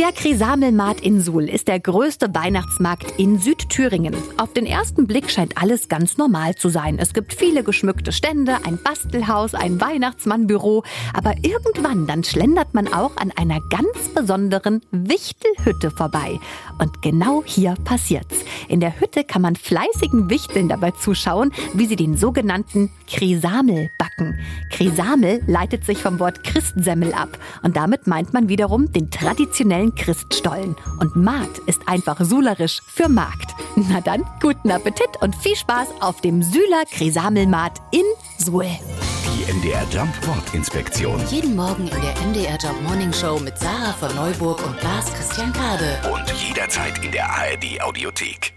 Der Krisamelmarkt in Suhl ist der größte Weihnachtsmarkt in Südthüringen. Auf den ersten Blick scheint alles ganz normal zu sein. Es gibt viele geschmückte Stände, ein Bastelhaus, ein Weihnachtsmannbüro. Aber irgendwann dann schlendert man auch an einer ganz besonderen Wichtelhütte vorbei. Und genau hier passiert's. In der Hütte kann man fleißigen Wichteln dabei zuschauen, wie sie den sogenannten Krisamel backen. Krisamel leitet sich vom Wort Christsemmel ab und damit meint man wiederum den traditionellen Christstollen. Und Markt ist einfach sulerisch für Markt. Na dann, guten Appetit und viel Spaß auf dem Sühler Krisamelmarkt in Suhl. Die MDR Jump Wortinspektion. Jeden Morgen in der MDR Job Morning Show mit Sarah von Neuburg und Lars Christian Kade. Und jederzeit in der ARD Audiothek.